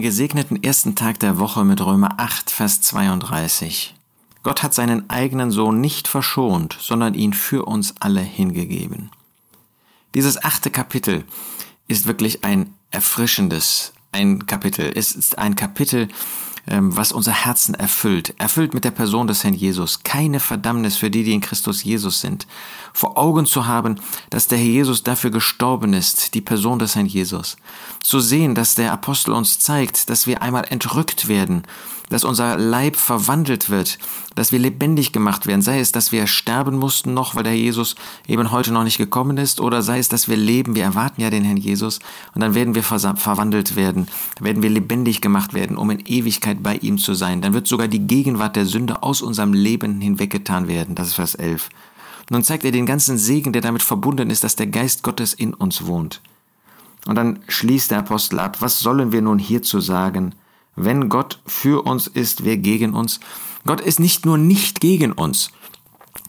einen gesegneten ersten Tag der Woche mit Römer 8, Vers 32. Gott hat seinen eigenen Sohn nicht verschont, sondern ihn für uns alle hingegeben. Dieses achte Kapitel ist wirklich ein erfrischendes, ein Kapitel. Es ist ein Kapitel, was unser Herzen erfüllt, erfüllt mit der Person des Herrn Jesus. Keine Verdammnis für die, die in Christus Jesus sind. Vor Augen zu haben, dass der Herr Jesus dafür gestorben ist, die Person des Herrn Jesus. Zu sehen, dass der Apostel uns zeigt, dass wir einmal entrückt werden dass unser Leib verwandelt wird, dass wir lebendig gemacht werden, sei es, dass wir sterben mussten noch, weil der Jesus eben heute noch nicht gekommen ist, oder sei es, dass wir leben, wir erwarten ja den Herrn Jesus, und dann werden wir verwandelt werden, dann werden wir lebendig gemacht werden, um in Ewigkeit bei ihm zu sein. Dann wird sogar die Gegenwart der Sünde aus unserem Leben hinweggetan werden. Das ist Vers 11. Und dann zeigt er den ganzen Segen, der damit verbunden ist, dass der Geist Gottes in uns wohnt. Und dann schließt der Apostel ab, was sollen wir nun hierzu sagen? Wenn Gott für uns ist, wer gegen uns? Gott ist nicht nur nicht gegen uns,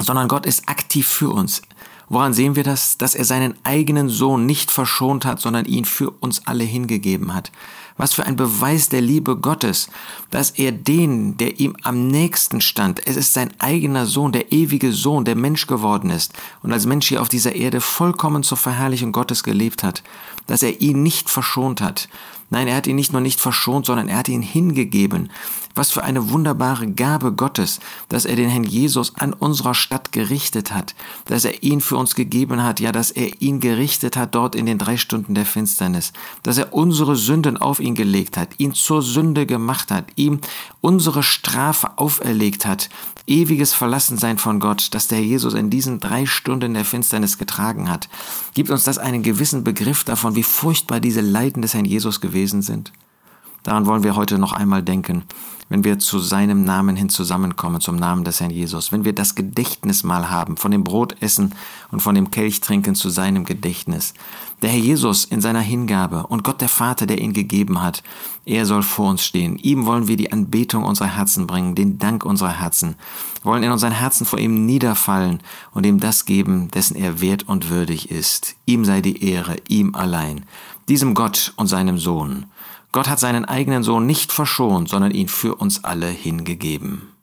sondern Gott ist aktiv für uns. Woran sehen wir das? Dass er seinen eigenen Sohn nicht verschont hat, sondern ihn für uns alle hingegeben hat. Was für ein Beweis der Liebe Gottes, dass er den, der ihm am nächsten stand, es ist sein eigener Sohn, der ewige Sohn, der Mensch geworden ist und als Mensch hier auf dieser Erde vollkommen zur Verherrlichung Gottes gelebt hat, dass er ihn nicht verschont hat, Nein, er hat ihn nicht nur nicht verschont, sondern er hat ihn hingegeben. Was für eine wunderbare Gabe Gottes, dass er den Herrn Jesus an unserer Stadt gerichtet hat, dass er ihn für uns gegeben hat, ja, dass er ihn gerichtet hat dort in den drei Stunden der Finsternis, dass er unsere Sünden auf ihn gelegt hat, ihn zur Sünde gemacht hat, ihm unsere Strafe auferlegt hat, ewiges Verlassensein von Gott, das der Jesus in diesen drei Stunden der Finsternis getragen hat, gibt uns das einen gewissen Begriff davon, wie furchtbar diese Leiden des Herrn Jesus gewesen sind? Daran wollen wir heute noch einmal denken, wenn wir zu seinem Namen hin zusammenkommen, zum Namen des Herrn Jesus, wenn wir das Gedächtnis mal haben, von dem Brot essen und von dem Kelch trinken zu seinem Gedächtnis. Der Herr Jesus in seiner Hingabe und Gott der Vater, der ihn gegeben hat, er soll vor uns stehen. Ihm wollen wir die Anbetung unserer Herzen bringen, den Dank unserer Herzen, wollen in unseren Herzen vor ihm niederfallen und ihm das geben, dessen er wert und würdig ist. Ihm sei die Ehre, ihm allein diesem Gott und seinem Sohn. Gott hat seinen eigenen Sohn nicht verschont, sondern ihn für uns alle hingegeben.